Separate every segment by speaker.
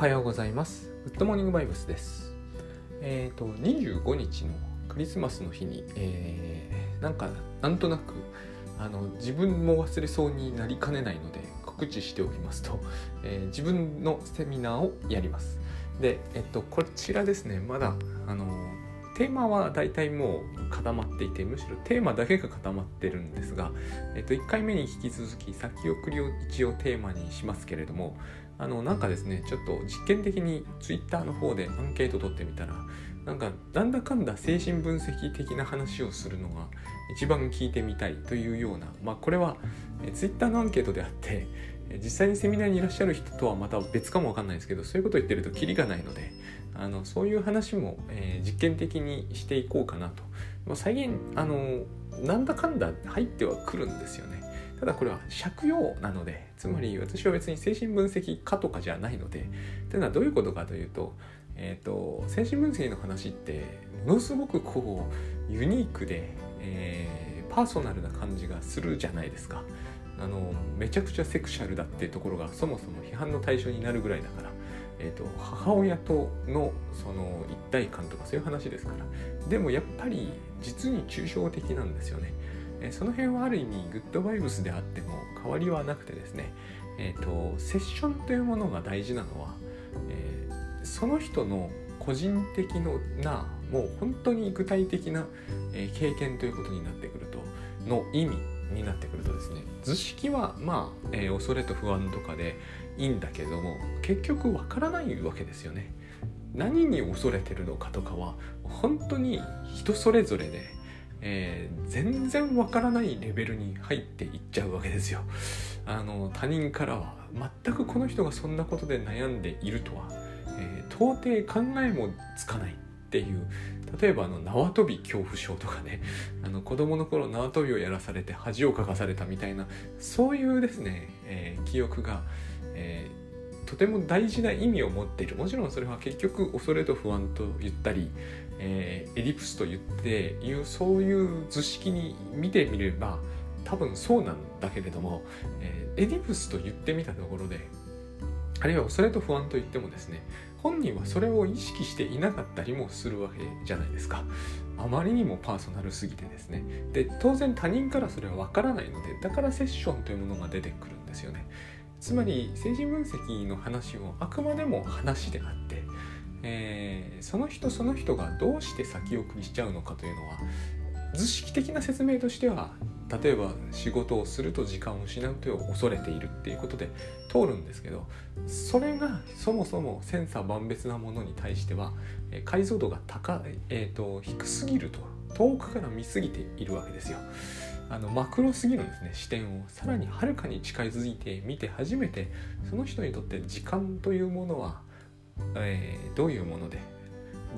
Speaker 1: はようございます。グッドモーニングバイブスです。えっ、ー、と、25日のクリスマスの日に、えー、なんか、なんとなく、あの、自分も忘れそうになりかねないので、告知しておきますと、えー、自分のセミナーをやります。で、えっと、こちらですね、まだ、あの、テーマは大体もう固まっていてむしろテーマだけが固まってるんですが、えっと、1回目に引き続き先送りを一応テーマにしますけれどもあのなんかですねちょっと実験的に Twitter の方でアンケート取ってみたらなんかなんだかんだ精神分析的な話をするのが一番聞いてみたいというようなまあこれは Twitter のアンケートであって実際にセミナーにいらっしゃる人とはまた別かもわかんないですけどそういうことを言ってるとキリがないのであのそういう話も、えー、実験的にしていこうかなと、まあ、再現あのなんだかんだ入ってはくるんですよねただこれは借用なのでつまり私は別に精神分析家とかじゃないのでというのはどういうことかというと,、えーと、精神分析の話ってものすごくこうユニークで、えー、パーソナルな感じがするじゃないですか。あのめちゃくちゃセクシャルだっていうところがそもそも批判の対象になるぐらいだから、えーと、母親とのその一体感とかそういう話ですからでもやっぱり実に抽象的なんですよね。えその辺はある意味グッドバイブスであっても変わりはなくてですね、えーと、セッションというものが大事なのは、えー、その人の個人的なもう本当に具体的な、え、経験ということになってくるとの意味になってくるとですね図式はまあ、えー、恐れと不安とかでいいんだけども結局わからないわけですよね。何に恐れてるのかとかは本当に人それぞれでえー、全然わからないレベルに入っていっちゃうわけですよ。あの他人からは全くこの人がそんなことで悩んでいるとは、えー、到底考えもつかないっていう例えばあの縄跳び恐怖症とかねあの子供の頃縄跳びをやらされて恥をかかされたみたいなそういうですね、えー、記憶が、えー、とても大事な意味を持っているもちろんそれは結局恐れと不安と言ったりえー、エディプスと言っていうそういう図式に見てみれば多分そうなんだけれども、えー、エディプスと言ってみたところであるいはそれと不安と言ってもですね本人はそれを意識していなかったりもするわけじゃないですか。あまりにもパーソナルすぎてですね。で当然他人からそれはわからないのでだからセッションというものが出てくるんですよね。つまり精神分析の話をあくまでも話であってえー、その人その人がどうして先送りしちゃうのかというのは図式的な説明としては例えば仕事をすると時間を失うという恐れているっていうことで通るんですけどそれがそもそも千差万別なものに対しては解像度が高い、えーと、低すぎると遠くから見すぎているわけですよ。あのマクロすぎるんですね視点をさらにはるかに近づいて見て初めてその人にとって時間というものはえー、どういうもので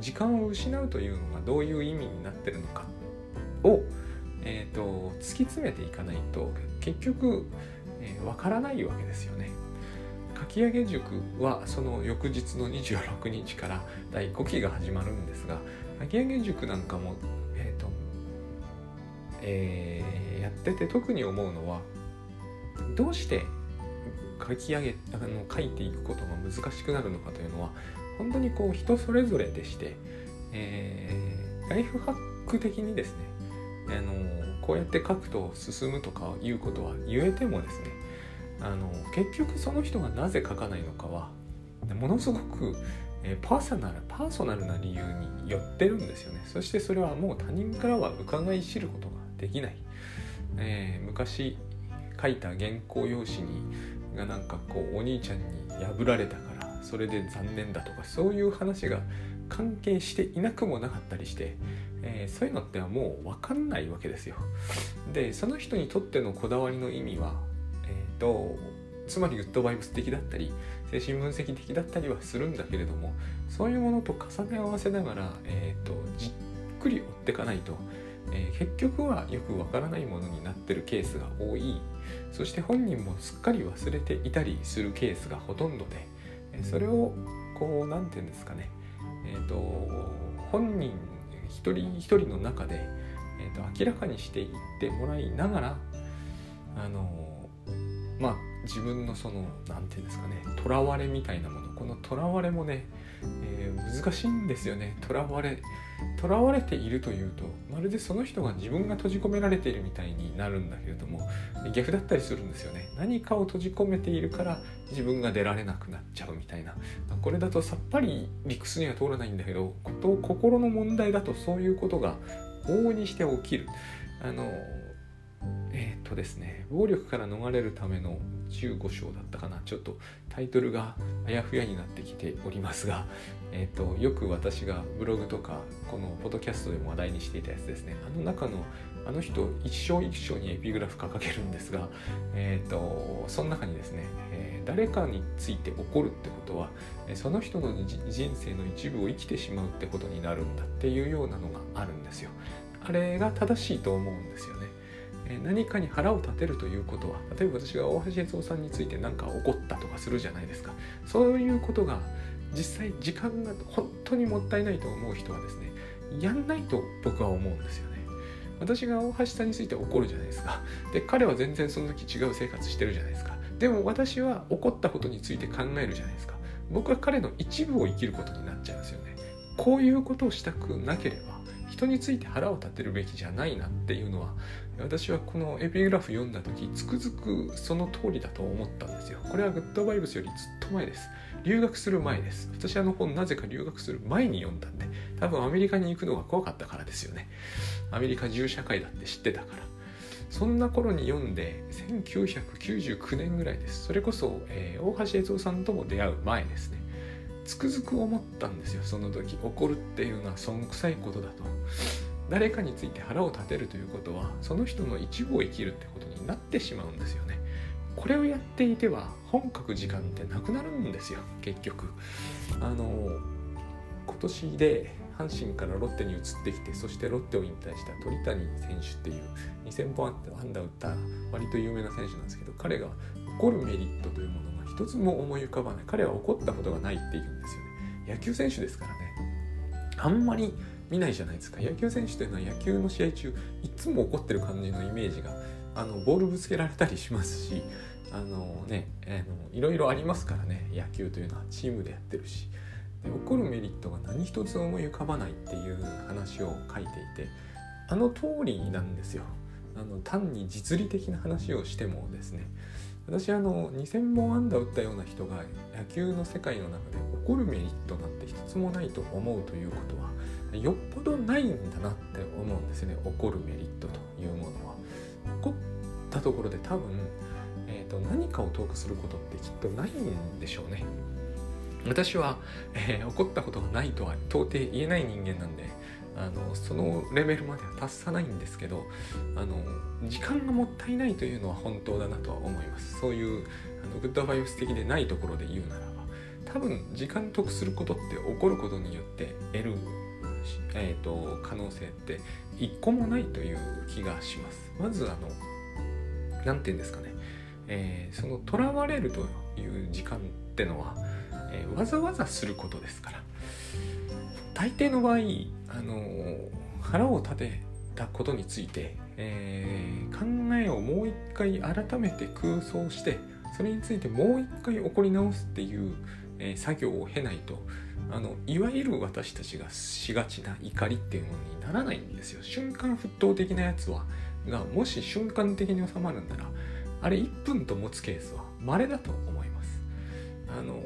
Speaker 1: 時間を失うというのがどういう意味になってるのかを、えーと、突き詰めていかないと結局えー、からないわけですよね。かき上げ塾はその翌日の26日から第5期が始まるんですがかき上げ塾なんかも、えーとえー、やってて特に思うのはどうして書き上げあの書いていくことが難しくなるのかというのは本当にこう人それぞれでして、えー、ライフハック的にですねあのこうやって書くと進むとかいうことは言えてもですねあの結局その人がなぜ書かないのかはものすごく、えー、パーソナルパーソナルな理由によってるんですよね。そしてそれはもう他人からは伺い知ることができない、えー、昔書いた原稿用紙にがなんかこうお兄ちゃんに破られたからそれで残念だとかそういう話が関係していなくもなかったりして、えー、そういうのってはもう分かんないわけですよ。でその人にとってのこだわりの意味は、えーと、つまりグッドバイブス的だったり精神分析的だったりはするんだけれどもそういうものと重ね合わせながら、えーと、じっくり追っていかないと、えー、結局はよくわからないものになってるケースが多い。そして本人もすっかり忘れていたりするケースがほとんどでそれをこう何て言うんですかね。え、ー、と本人一人一人の中で、えーと、明らかにしていってもらいながらあのまあ自分のその何て言うんですかねとらわれみたいなもの。このとらわれもね、えー、難しいんですよね。とらわれとらわれているというとまるでその人が自分が閉じ込められているみたいになるんだけれども逆だったりするんですよね。何かを閉じ込めているから自分が出られなくなっちゃうみたいな。これだとさっぱり理屈には通らないんだけどこと心の問題だとそういうことが往々にして起きる。あの、とですね。暴力から逃れるための15章だったかな。ちょっとタイトルがあやふやになってきておりますが、えーと、よく私がブログとかこのポッドキャストでも話題にしていたやつですね。あの中のあの人一章一章にエピグラフ掲げるんですが、えーと、その中にですね、えー、誰かについて怒るってことはその人の人生の一部を生きてしまうってことになるんだっていうようなのがあるんですよ。あれが正しいと思うんですよね。何かに腹を立てるということは例えば私が大橋悦夫さんについて何か怒ったとかするじゃないですか。そういうことが実際時間が本当にもったいないと思う人はですねやんないと僕は思うんですよね。私が大橋さんについて怒るじゃないですか。で彼は全然その時違う生活してるじゃないですか。でも私は怒ったことについて考えるじゃないですか。僕は彼の一部を生きることになっちゃいますよね。こういうことをしたくなければ人について腹を立てるべきじゃないなっていうのは私はこのエピグラフ読んだ時つくづくその通りだと思ったんですよ。これはグッドバイブスよりずっと前です。留学する前です。私あの本なぜか留学する前に読んだんで多分アメリカに行くのが怖かったからですよね。アメリカ銃社会だって知ってたから。そんな頃に読んで1999年ぐらいです。それこそ、えー、大橋悦夫さんとも出会う前ですね。つくづく思ったんですよその時。怒るっていうのは損臭いことだと。誰かについて腹を立てるということはその人の一部を生きるってことになってしまうんですよね。これをやっていては本格時間ってなくなるんですよ結局。あの今年で阪神からロッテに移ってきてそしてロッテを引退した鳥谷選手っていう2000本安打打った割と有名な選手なんですけど彼が怒るメリットというものが一つも思い浮かばない。彼は怒ったことがないって言うんですよね。野球選手ですからね。あんまり見ないじゃないですか。野球選手というのは野球の試合中いつも怒ってる感じのイメージがあのボールぶつけられたりしますしあのねあのいろいろありますからね。野球というのはチームでやってるし。で怒るメリットが何一つ思い浮かばないっていう話を書いていてあの通りなんですよ。あの単に実利的な話をしてもですね。私あの2000本安打打ったような人が野球の世界の中で怒るメリットなんて一つもないと思うということはよっぽどないんだなって思うんですね怒るメリットというものは。怒ったところで多分、えーと、何かをトークすることってきっとないんでしょうね。私は、えー、怒ったことがないとは到底言えない人間なんであのそのレベルまでは達さないんですけどあの時間がもったいないというのは本当だなとは思いますそういうあのグッドバイオス的でないところで言うならば多分時間得することって起こることによって得るえーと、可能性って一個もないという気がします。まずあの何て言うんですかね、えー、その囚われるという時間ってのは、えー、わざわざすることですから大抵の場合、あの腹を立てたことについて、えー、考えをもう一回改めて空想してそれについてもう一回起こり直すっていう、え作業を経ないとあのいわゆる私たちがしがちな怒りっていうものにならないんですよ。瞬間沸騰的なやつは。がもし瞬間的に収まるんならあれ1分と持つケースは稀だと思います。あの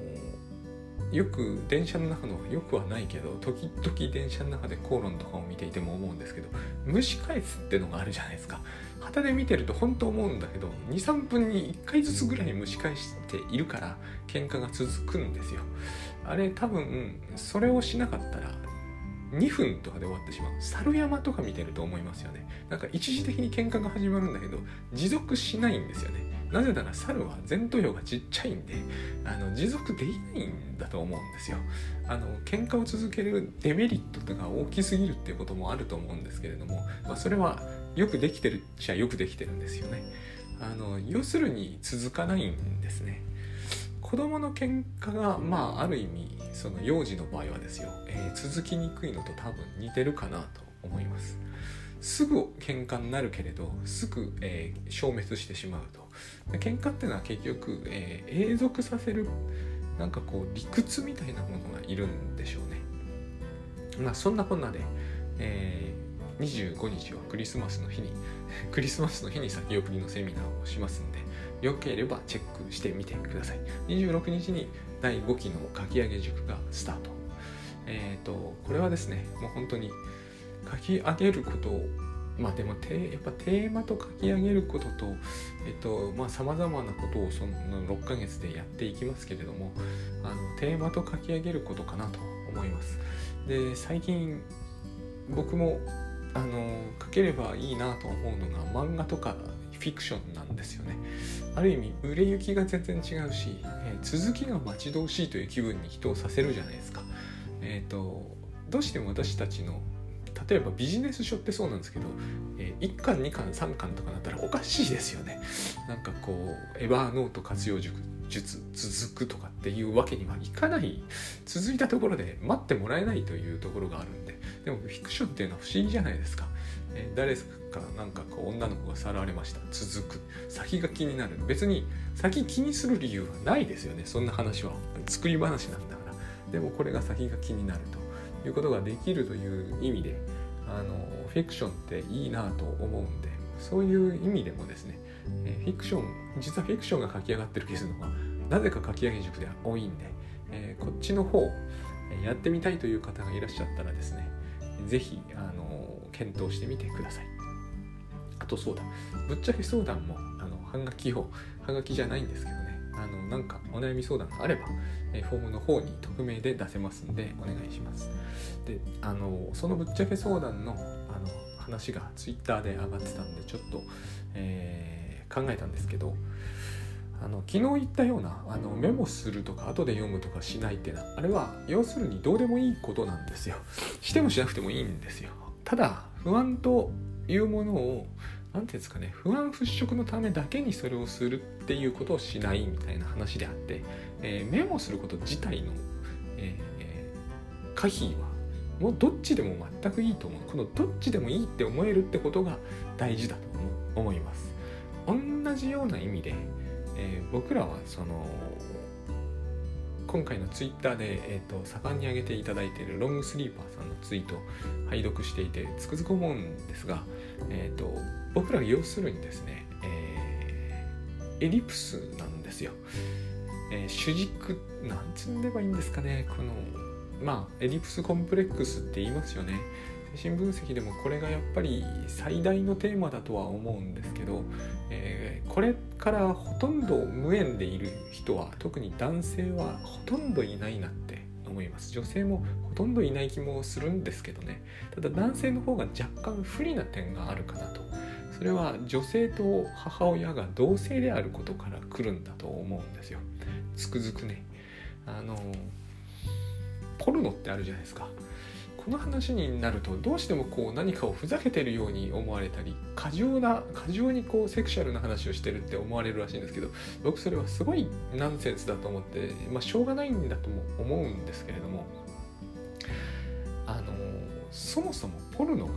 Speaker 1: よく電車の中のよくはないけど時々電車の中で口論とかを見ていても思うんですけど蒸し返すってのがあるじゃないですか。旗で見てると本当思うんだけど23分に1回ずつぐらい蒸し返しているから喧嘩が続くんですよ。あれ多分それをしなかったら2分とかで終わってしまう。猿山とか見てると思いますよね。なんか一時的に喧嘩が始まるんだけど持続しないんですよね。なぜなら猿は前頭葉がちっちゃいんであの持続できないんだと思うんですよ。あの喧嘩を続けるデメリットとか大きすぎるっていうこともあると思うんですけれども、まあ、それはよくできてるっちゃよくできてるんですよね。あの要するに続かないんですね。子供の喧嘩がまあある意味その幼児の場合はですよ、えー、続きにくいのと多分似てるかなと思います。すぐ喧嘩になるけれどすぐ、えー、消滅してしまうと。喧嘩っていうのは結局、えー、永続させるなんかこう理屈みたいなものがいるんでしょうね。まあそんなこんなで、えー、25日はクリスマスの日に クリスマスの日に先送りのセミナーをしますんでよければチェックしてみてください。26日に第5期の書き上げ塾がスタート。えっ、ー、とこれはですねもう本当に書き上げることをまあでもやっぱテーマと書き上げることとえっとまあさまざまなことをその6ヶ月でやっていきますけれどもあのテーマと書き上げることかなと思います。で最近僕もあの書ければいいなと思うのが漫画とかフィクションなんですよね。ある意味売れ行きが全然違うし、えー、続きが待ち遠しいという気分に人をさせるじゃないですか。えっ、ー、とどうしても私たちの例えばビジネス書ってそうなんですけど、えー、1巻2巻3巻とかなったらおかしいですよね。なんかこうエヴァーノート活用術続くとかっていうわけにはいかない。続いたところで待ってもらえないというところがあるんで。でもフィクションっていうのは不思議じゃないですか、えー、誰かなんかこう女の子がさらわれました。続く。先が気になる。別に先気にする理由はないですよね。そんな話は。作り話なんだから。でもこれが先が気になるということができるという意味であのフィクションっていいなと思うんでそういう意味でもですね、えフィクション実はフィクションが書き上がってるケースのがなぜか書き上げ塾では多いんで、えー、こっちの方えやってみたいという方がいらっしゃったらですね是非あの検討してみてください。あとそうだ。ぶっちゃけ相談もあのはがきをはがきじゃないんですけどねあのなんかお悩み相談があれば、えフォームの方に匿名で出せますんでお願いします。であのそのぶっちゃけ相談のあの話が Twitter で上がってたんでちょっと、えー、考えたんですけどあの昨日言ったようなあのメモするとか後で読むとかしないっていうのはあれは要するにどうでもいいことなんですよ。してもしなくてもいいんですよ。ただ不安というものを何て言うんですかね不安払拭のためだけにそれをするっていうことをしないみたいな話であって、えー、メモすること自体の、えー、可否はもうどっちでも全くいいと思う。このどっちでもいいって思えるってことが大事だと思います。同じような意味で、えー、僕らはその今回のツイッターで、えーと、盛んに上げていただいているロングスリーパーさんのツイートを拝読していてつくづく思うんですが、えーと僕らは要するにですね、えー、エリプスなんですよ。えー、主軸、なんつんでばいいんですかね、この、まあ、エリプスコンプレックスって言いますよね。精神分析でもこれがやっぱり最大のテーマだとは思うんですけど、えー、これからほとんど無縁でいる人は特に男性はほとんどいないなって思います。女性もほとんどいない気もするんですけどね。ただ男性の方が若干不利な点があるかなと。それは女性と母親が同性であることから来るんだと思うんですよ。つくづくね。あのポルノってあるじゃないですか。この話になるとどうしてもこう何かをふざけてるように思われたり過剰な過剰にこうセクシャルな話をしてるって思われるらしいんですけど僕それはすごいナンセンスだと思ってまあしょうがないんだとも思うんですけれどもあのそもそもポルノが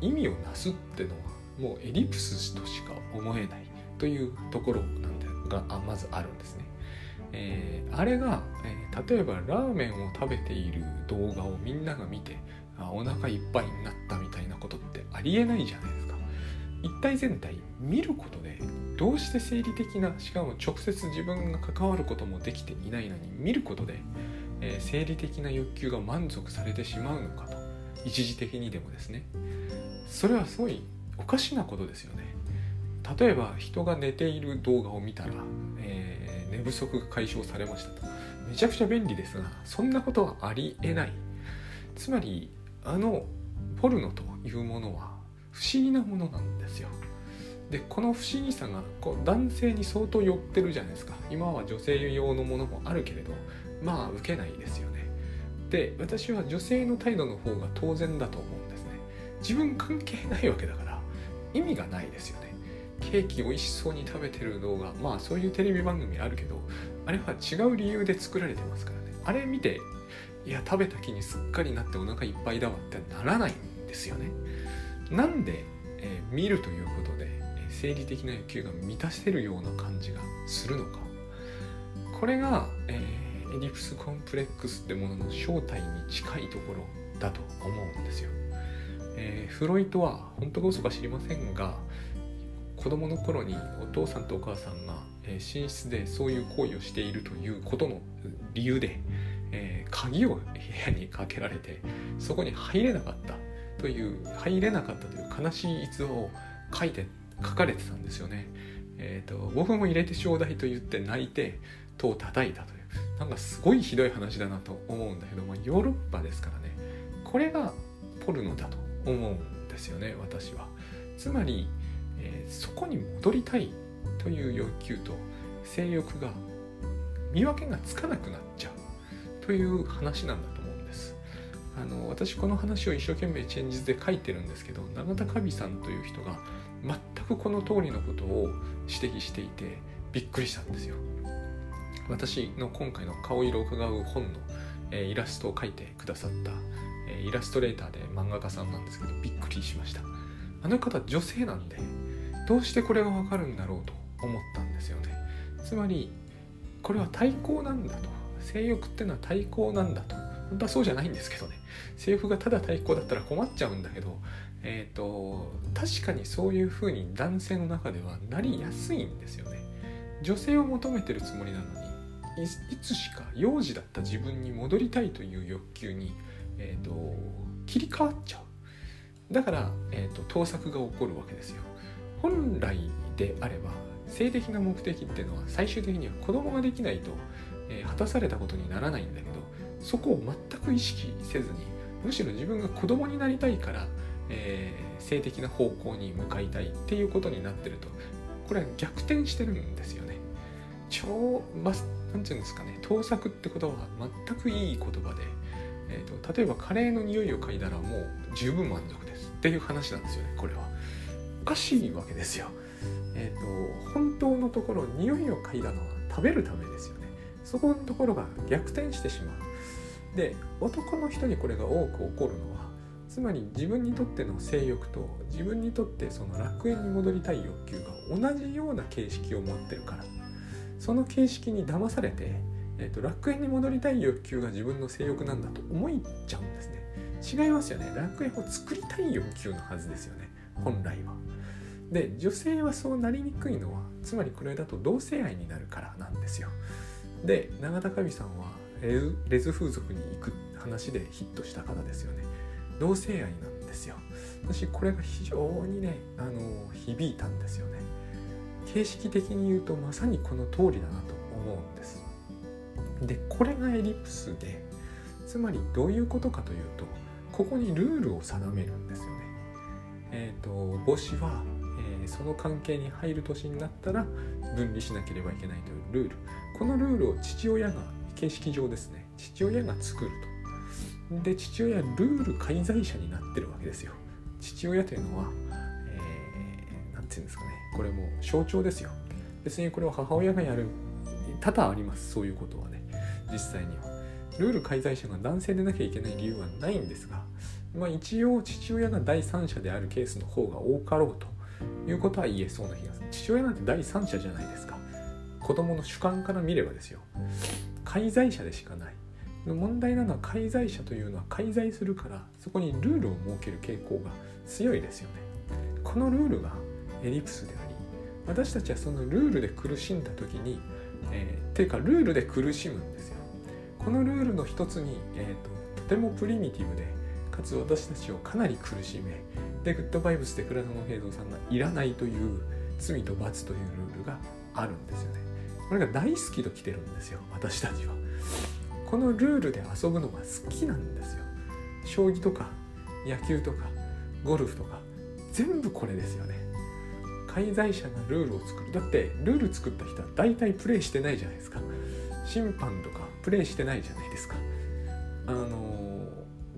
Speaker 1: 意味をなすってのはもうエリプスとしか思えないというところなんでがまずあるんですね。えー、あれが、えー、例えばラーメンを食べている動画をみんなが見てあお腹いっぱいになったみたいなことってありえないじゃないですか。一体全体見ることでどうして生理的なしかも直接自分が関わることもできていないのに見ることで、えー、生理的な欲求が満足されてしまうのかと一時的にでもですねそれはすごいおかしなことですよね例えば人が寝ている動画を見たら、えー、寝不足が解消されましたと。めちゃくちゃ便利ですがそんなことはありえない。つまりあのポルノというものは不思議なものなんですよ。でこの不思議さがこう男性に相当寄ってるじゃないですか。今は女性用のものもあるけれどまあ受けないですよね。で私は女性の態度の方が当然だと思うんですね。自分関係ないわけだから意味がないですよね。ケーキ美味しそうに食べてる動画。まあそういうテレビ番組あるけどあれは違う理由で作られてますからね。あれ見ていや食べた気にすっかりなってお腹いっぱいだわってならないんですよね。なんで、えー、見るということで、生理的な欲求が満たせるような感じがするのか。これが、えー、エディプスコンプレックスってものの正体に近いところだと思うんですよ。えー、フロイトは本当か嘘か知りませんが子供の頃にお父さんとお母さんが、え、寝室でそういう行為をしているということの理由で、えー、鍵を部屋にかけられてそこに入れなかったという入れなかったという悲しい逸話を書いて書かれてたんですよね。えーと、僕も入れてちょうだいと言って泣いて戸を叩いたというなんかすごいひどい話だなと思うんだけど、ま、ヨーロッパですからねこれがポルノだと思うんですよね私は。つまり、えー、そこに戻りたいという欲求と性欲が見分けがつかなくなっちゃうという話なんだと思うんです。あの私この話を一生懸命チェンジズで書いてるんですけど永田カビさんという人が全くこの通りのことを指摘していてびっくりしたんですよ。私の今回の顔色を伺う本の、えー、イラストを描いてくださった、えー、イラストレーターで漫画家さんなんですけどびっくりしましたあの方女性なんでどうしてこれがわかるんだろうと思ったんですよね。つまりこれは対抗なんだと。性欲ってのは対抗なんだと。本当はそうじゃないんですけどね。性欲がただ対抗だったら困っちゃうんだけどえ、と確かにそういうふうに男性の中ではなりやすいんですよね。女性を求めてるつもりなのにいつしか幼児だった自分に戻りたいという欲求に、えーと、切り替わっちゃう。だから、えーと、盗作が起こるわけですよ。本来であれば性的な目的っていうのは最終的には子供ができないと、えー、果たされたことにならないんだけどそこを全く意識せずにむしろ自分が子供になりたいから、えー、性的な方向に向かいたいっていうことになってるとこれは逆転してるんですよね。超ま何て言うんですかね盗作って言葉は全くいい言葉で、えーと、例えばカレーの匂いを嗅いだらもう十分満足ですっていう話なんですよねこれは。かしいわけですよ。えっ、ー、と本当のところ匂いを嗅いだのは食べるためですよね。そこのところが逆転してしまう。で男の人にこれが多く起こるのはつまり自分にとっての性欲と自分にとってその楽園に戻りたい欲求が同じような形式を持ってるから。その形式に騙されて、えーと、楽園に戻りたい欲求が自分の性欲なんだと思いちゃうんですね。違いますよね。楽園を作りたい欲求のはずですよね。本来は。で女性はそうなりにくいのはつまりこれだと同性愛になるからなんですよ。で永田神さんはレズ風俗に行く話でヒットした方ですよね。同性愛なんですよ。私これが非常にねあの響いたんですよね。形式的に言うとまさにこの通りだなと思うんです。でこれがエリプスでつまりどういうことかというとここにルールを定めるんですよね。えっ、ー、と母子は、その関係に入る年になったら分離しなければいけないというルール。このルールを父親が形式上ですね。父親が作ると。で父親ルール介在者になってるわけですよ。父親というのは何、えー、て言うんですかね。これも象徴ですよ。別にこれは母親がやる多々あります。そういうことはね。実際には。ルール介在者が男性でなきゃいけない理由はないんですが、まあ、一応父親が第三者であるケースの方が多かろうと。いうことは言えそうな気がする。父親なんて第三者じゃないですか。子供の主観から見ればですよ。介在者でしかない。問題なのは介在者というのは介在するからそこにルールを設ける傾向が強いですよね。このルールがエリプスであり私たちはそのルールで苦しんだ時に、えー、ていうかルールで苦しむんですよ。このルールの一つに、えーと、とてもプリミティブでかつ私たちをかなり苦しめでグッドバイブスで倉園平蔵さんがいらないという罪と罰というルールがあるんですよね。これが大好きと来てるんですよ私たちは。このルールで遊ぶのが好きなんですよ。将棋とか野球とかゴルフとか全部これですよね。介在者がルールを作る。だってルール作った人は大体プレイしてないじゃないですか。審判とかプレイしてないじゃないですか。あの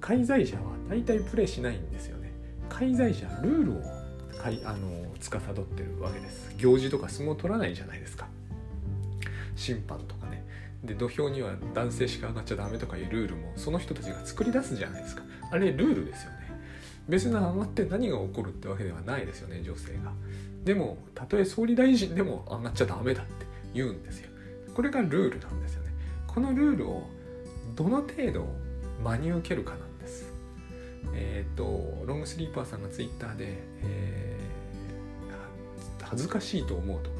Speaker 1: 介在者は大体プレイしないんですよ介在者ルールをかいあの司ってるわけです。行事とか相撲取らないじゃないですか。審判とかね。で土俵には男性しか上がっちゃダメとかいうルールもその人たちが作り出すじゃないですか。あれルールですよね。別に上がって何が起こるってわけではないですよね女性が。でもたとえ総理大臣でも上がっちゃダメだって言うんですよ。これがルールなんですよね。このルールをどの程度真に受けるかなえっ、ー、とロングスリーパーさんがツイッターで、えー、恥ずかしいと思うとか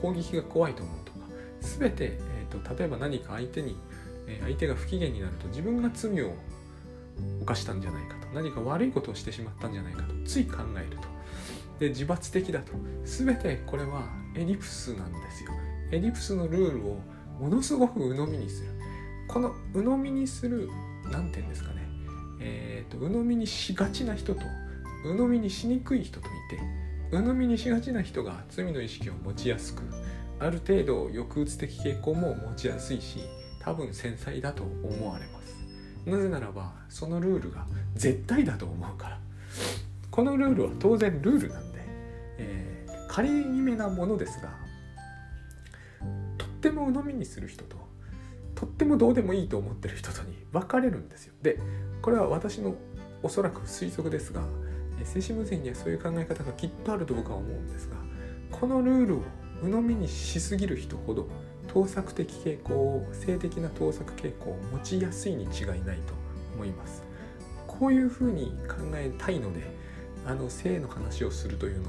Speaker 1: 攻撃が怖いと思うとか全て、えーと、例えば何か相手に相手が不機嫌になると自分が罪を犯したんじゃないかと何か悪いことをしてしまったんじゃないかとつい考えると。で自罰的だと。全てこれはエリプスなんですよ。エリプスのルールをものすごく鵜呑みにする。この鵜呑みにする何て言うんですかね。えっ、ー、と鵜呑みにしがちな人と鵜呑みにしにくい人といて鵜呑みにしがちな人が罪の意識を持ちやすくある程度抑うつ的傾向も持ちやすいし多分繊細だと思われます。なぜならばそのルールが絶対だと思うから。このルールは当然ルールなんで、えー、仮めなものですがとっても鵜呑みにする人ととってもどうでもいいと思ってる人とに分かれるんですよ。でこれは私のおそらく推測ですが精神分析にはそういう考え方がきっとあると僕は思うんですがこのルールを鵜呑みにしすぎる人ほど盗作的傾向を性的な盗作傾向を持ちやすいに違いないと思います。こういうふうに考えたいのであの性の話をするというのが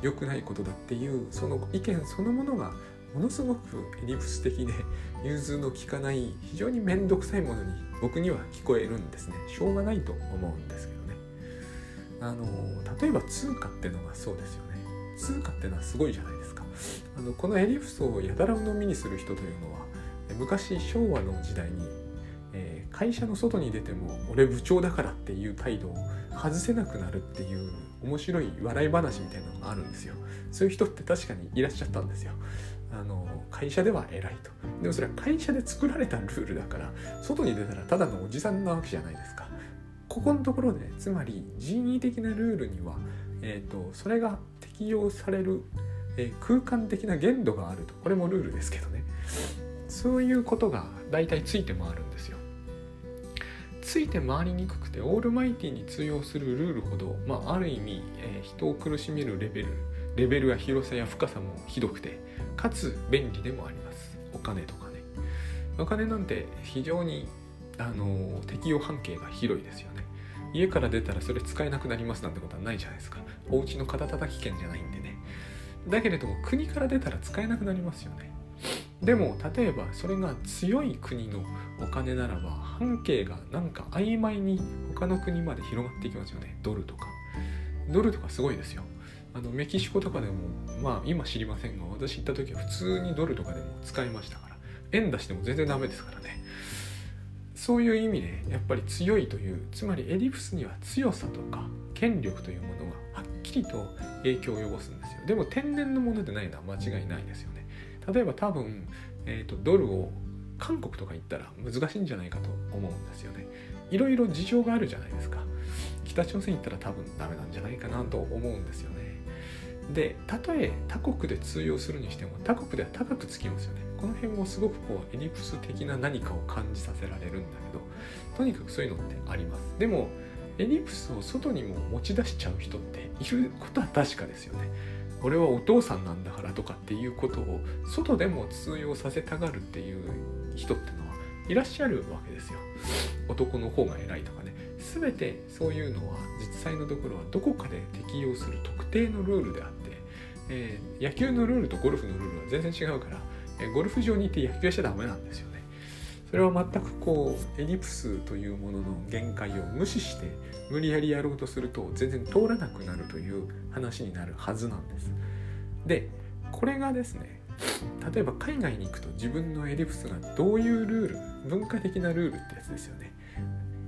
Speaker 1: 良くないことだっていうその意見そのものがものすごくエリプス的で 融通の利かない非常に面倒くさいものに僕には聞こえるんですね。しょうがないと思うんですけどね。あの例えば通貨ってのがそうですよね。通貨ってのはすごいじゃないですか。あのこのエリプスをやたら飲みにする人というのは昔昭和の時代に、えー、会社の外に出ても俺部長だからっていう態度を外せなくなるっていう面白い笑い話みたいなのがあるんですよ。そういう人って確かにいらっしゃったんですよ。あの会社では偉いと。でもそれは会社で作られたルールだから外に出たらただのおじさんなわけじゃないですか。ここのところでつまり人為的なルールには、えーと、それが適用される、えー、空間的な限度があると。これもルールですけどね。そういうことが大体ついて回るんですよ。ついて回りにくくてオールマイティに通用するルールほど、まあ、ある意味、えー、人を苦しめるレベルレベルや広さや深さもひどくてかつ便利でもあります。お金とかね。お金なんて非常にあの適用半径が広いですよね。家から出たらそれ使えなくなりますなんてことはないじゃないですか。お家の肩たたき券じゃないんでね。だけれども国から出たら使えなくなりますよね。でも例えばそれが強い国のお金ならば半径がなんか曖昧に他の国まで広がっていきますよね。ドルとか。ドルとかすごいですよ。あのメキシコとかでもまあ今知りませんが私行った時は普通にドルとかでも使いましたから円出しても全然ダメですからね。そういう意味でやっぱり強いというつまりエリプスには強さとか権力というものがはっきりと影響を及ぼすんですよ。でも天然のものでないのは間違いないですよね。例えば多分、えーと、ドルを韓国とか行ったら難しいんじゃないかと思うんですよね。いろいろ事情があるじゃないですか。北朝鮮行ったら多分ダメなんじゃないかなと思うんですよね。でたとえ他国で通用するにしても他国では高くつきますよね。この辺もすごくこうエリプス的な何かを感じさせられるんだけどとにかくそういうのってあります。でもエリプスを外にも持ち出しちゃう人っていることは確かですよね。俺はお父さんなんだからとかっていうことを外でも通用させたがるっていう人ってのはいらっしゃるわけですよ。男の方が偉いとか全てそういうのは実際のところはどこかで適用する特定のルールであって、えー、野球のルールとゴルフのルールは全然違うから、えー、ゴルフ場に行って野球はしちゃダメなんですよね。それは全くこうエリプスというものの限界を無視して無理やりやろうとすると全然通らなくなるという話になるはずなんです。でこれがですね例えば海外に行くと自分のエディプスがどういうルール文化的なルールってやつですよね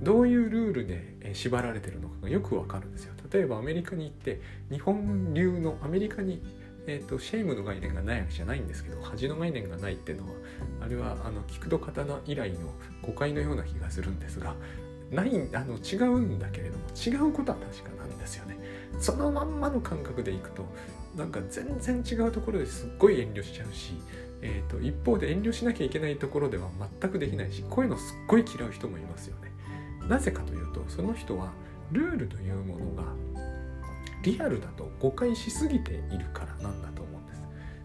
Speaker 1: どういうルールで縛られてるのかがよくわかるんですよ。例えばアメリカに行って日本流のアメリカに、えーと、 shame の概念がないわけじゃないんですけど恥の概念がないっていうのはあれはあの菊と刀以来の誤解のような気がするんですがないあの違うんだけれども違うことは確かなんですよね。そのまんまの感覚でいくとなんか全然違うところですっごい遠慮しちゃうし、えーと、一方で遠慮しなきゃいけないところでは全くできないしこういうのすっごい嫌う人もいますよね。なぜかというとその人はルールというものがリアルだと誤解しすぎているからなんだと思うんです。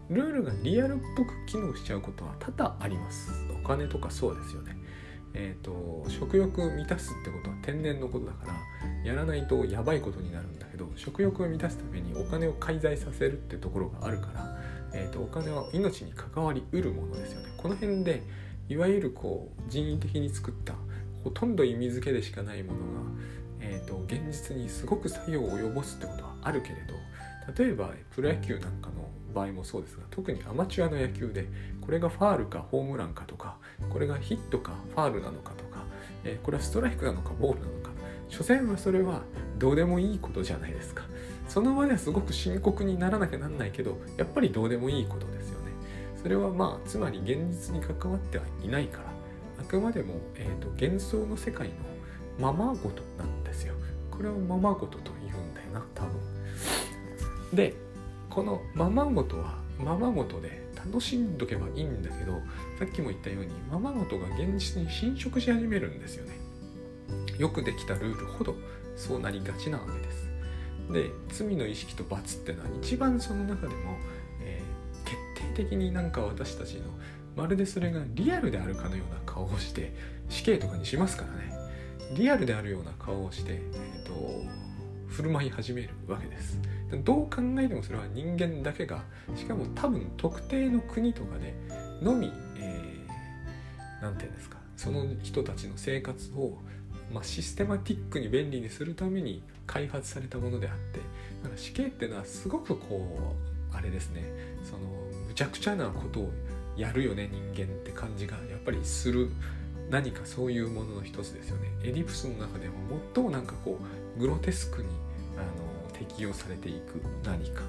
Speaker 1: ルールがリアルっぽく機能しちゃうことは多々あります。お金とかそうですよね。えーと、食欲満たすってことは天然のことだからやらないとやばいことになるんだけど食欲を満たすためにお金を介在させるってところがあるから、えーと、お金は命に関わりうるものですよね。この辺でいわゆるこう人為的に作ったほとんど意味付けでしかないものが、えーと、現実にすごく作用を及ぼすってことはあるけれど例えばプロ野球なんかの場合もそうですが特にアマチュアの野球でこれがファールかホームランかとかこれがヒットかファールなのかとか、えー、これはストライクなのかボールなのか所詮はそれはどうでもいいことじゃないですか。その場ではすごく深刻にならなきゃなんないけどやっぱりどうでもいいことですよね。それはまあつまり現実に関わってはいないから。あくまでも、えーと、幻想の世界のままごとなんですよ。これをままごとと言うんだよな多分。でこのままごとはままごとで楽しんどけばいいんだけどさっきも言ったようにままごとが現実に侵食し始めるんですよね。よくできたルールほどそうなりがちなわけです。で罪の意識と罰ってのは一番その中でも、えー、決定的になんか私たちのまるでそれがリアルであるかのような顔をして死刑とかにしますからね。リアルであるような顔をして、えーと、振る舞い始めるわけです。どう考えてもそれは人間だけがしかも多分特定の国とかでのみ何、えー、て言うんですかその人たちの生活をまあ、システマティックに便利にするために開発されたものであってだから死刑っていうのはすごくこうあれですね。そのむちゃくちゃなことをやるよね人間って感じがやっぱりする何かそういうものの一つですよね。エディプスの中でも最もなんかこうグロテスクにあの適用されていく何か。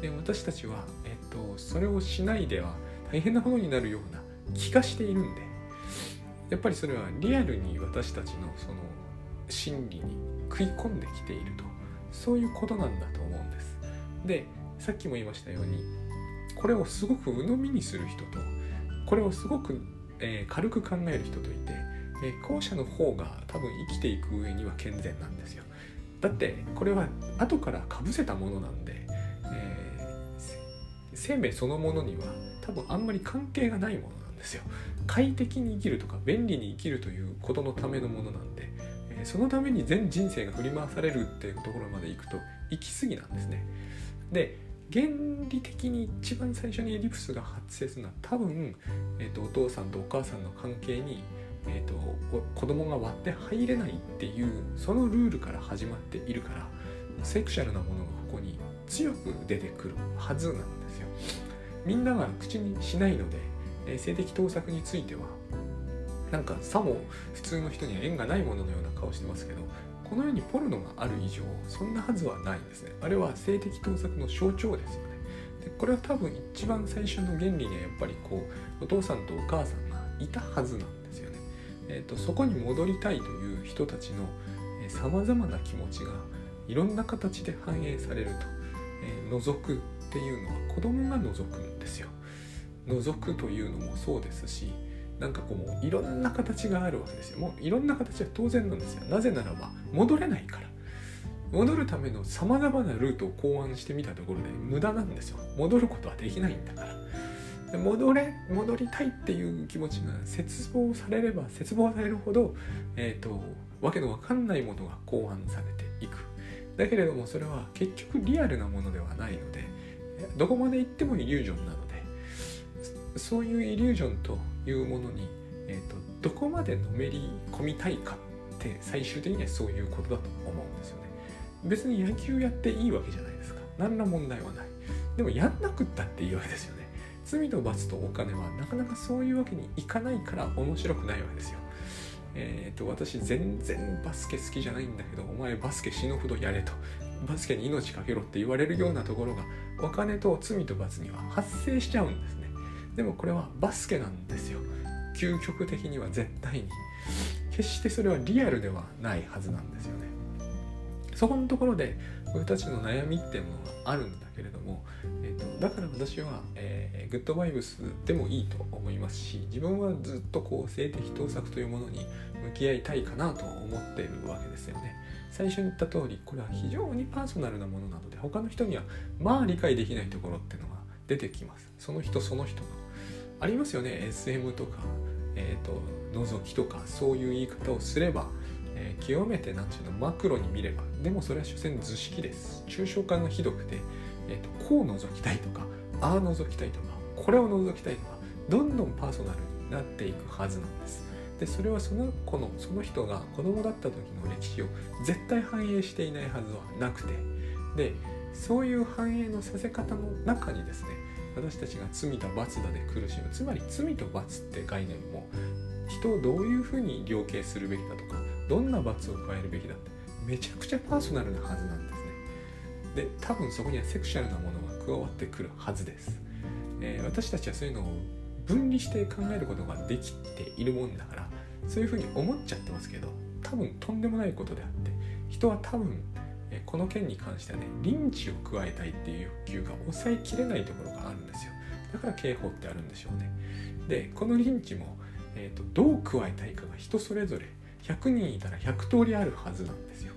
Speaker 1: で私たちは、えっと、それをしないでは大変なことになるような気がしているんで。やっぱりそれはリアルに私たちのその心理に食い込んできていると。そういうことなんだと思うんです。でさっきも言いましたようにこれをすごく鵜呑みにする人とこれをすごく、えー、軽く考える人といて、え、後者の方が多分生きていく上には健全なんですよだってこれは後からかぶせたものなんで、えー、生命そのものには多分あんまり関係がないものなんですよ快適に生きるとか便利に生きるということのためのものなんでえそのために全人生が振り回されるっていうところまで行くと行き過ぎなんですね。で原理的に一番最初にエリプスが発生するのは多分、えーと、お父さんとお母さんの関係に、えーと、子供が割って入れないっていうそのルールから始まっているからセクシャルなものがここに強く出てくるはずなんですよ。みんなが口にしないので、えー、性的盗作についてはなんかさも普通の人には縁がないもののような顔してますけどこの世にポルノがある以上そんなはずはないんですね。あれは性的盗作の象徴ですよね。でこれは多分一番最初の原理にはやっぱりこうお父さんとお母さんがいたはずなんですよね、えーと、そこに戻りたいという人たちのさまざまな気持ちがいろんな形で反映されると、えー、覗くっていうのは子供が覗くんですよ。覗くというのもそうですしなんかこういろんな形があるわけですよ。もういろんな形は当然なんですよ。なぜならば戻れないから。戻るためのさまざまなルートを考案してみたところで無駄なんですよ。戻ることはできないんだから。戻れ戻りたいっていう気持ちが切望されれば切望されるほど、えーと、わけのわかんないものが考案されていく。だけれどもそれは結局リアルなものではないのでどこまで行ってもイリュージョンなのでそういうイリュージョンというものに、えーと、どこまでのめり込みたいかって最終的にはそういうことだと思うんですよね。別に野球やっていいわけじゃないですか。何ら問題はない。でもやんなくったっていいわけですよね。罪と罰とお金はなかなかそういうわけにいかないから面白くないわけですよ。えっ、ー、と、私全然バスケ好きじゃないんだけど、お前バスケ死ぬほどやれと。バスケに命かけろって言われるようなところがお金と罪と罰には発生しちゃうんですね。でもこれはバスケなんですよ。究極的には絶対に。決してそれはリアルではないはずなんですよね。そこのところで俺たちの悩みっていうのはあるんだけれども、えーと、だから私は、えー、グッドバイブスでもいいと思いますし自分はずっとこう性的盗作というものに向き合いたいかなと思っているわけですよね。最初に言った通りこれは非常にパーソナルなものなので他の人にはまあ理解できないところっていうのが出てきます。その人その人のありますよね。SM とか、えーと、覗きとかそういう言い方をすればえー、極めて何ていうのマクロに見れば。でもそれは所詮図式です。抽象化がひどくて、えーと、こう覗きたいとかああ覗きたいとかこれを覗きたいとかどんどんパーソナルになっていくはずなんです。でそれはその子のその人が子供だった時の歴史を絶対反映していないはずはなくて。でそういう反映のさせ方の中にですね私たちが罪だ罰だで苦しむ。つまり罪と罰って概念も人をどういうふうに量刑するべきだとかどんな罰を加えるべきだってめちゃくちゃパーソナルなはずなんですね。で多分そこにはセクシャルなものが加わってくるはずです、えー、私たちはそういうのを分離して考えることができているもんだからそういうふうに思っちゃってますけど多分とんでもないことであって人は多分この件に関してはねリンチを加えたいっていう欲求が抑えきれないところがあるんですよだから刑法ってあるんでしょうねでこのリンチも、えーとどう加えたいかが人それぞれ100人いたら100通りあるはずなんですよ。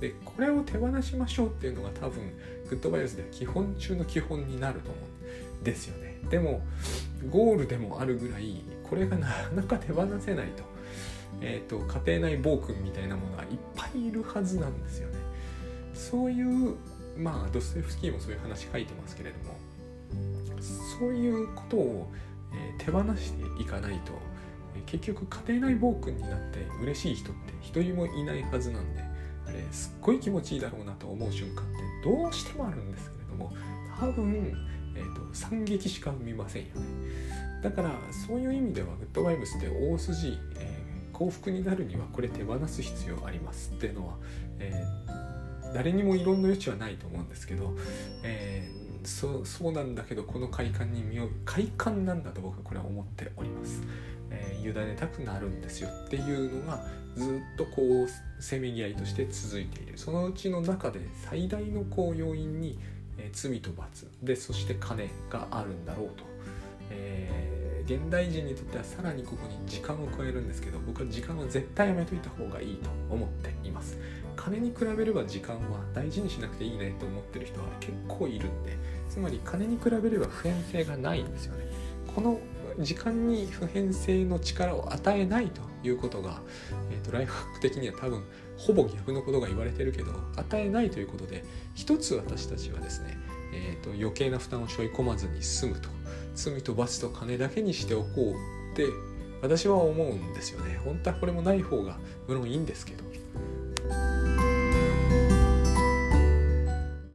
Speaker 1: でこれを手放しましょうっていうのが多分グッドバイアスでは基本中の基本になると思うんですよね。でもゴールでもあるぐらいこれがなかなか手放せないと,、えーと、家庭内暴君みたいなものがいっぱいいるはずなんですよね。そういうまあドステフスキーもそういう話書いてますけれどもそういうことを、えー、手放していかないと結局家庭内暴君になって嬉しい人って一人もいないはずなんであれすっごい気持ちいいだろうなと思う瞬間ってどうしてもあるんですけれども多分、えーと、惨劇しか見ませんよね。だからそういう意味ではグッドバイブスって大筋、えー、幸福になるにはこれ手放す必要ありますっていうのは、えー、誰にも異論の余地はないと思うんですけど、えー、そそうなんだけどこの快感に身を快感なんだと僕はこれは思っております。えー、委ねたくなるんですよっていうのがずっとこうせめぎ合いとして続いている。そのうちの中で最大のこう要因に、えー、罪と罰。でそして金があるんだろうと、え、現代人にとってはさらにここに時間を加えるんですけど僕は時間は絶対やめといた方がいいと思っています。金に比べれば時間は大事にしなくていいねと思ってる人は結構いるんで。つまり金に比べれば普遍性がないんですよね。この時間に普遍性の力を与えないということが、えーと、ライフハック的には多分ほぼ逆のことが言われてるけど与えないということで一つ私たちはですね、えーと、余計な負担を背負い込まずに済むと。罪と罰と金だけにしておこうって私は思うんですよね。本当はこれもない方が無論いいんですけど。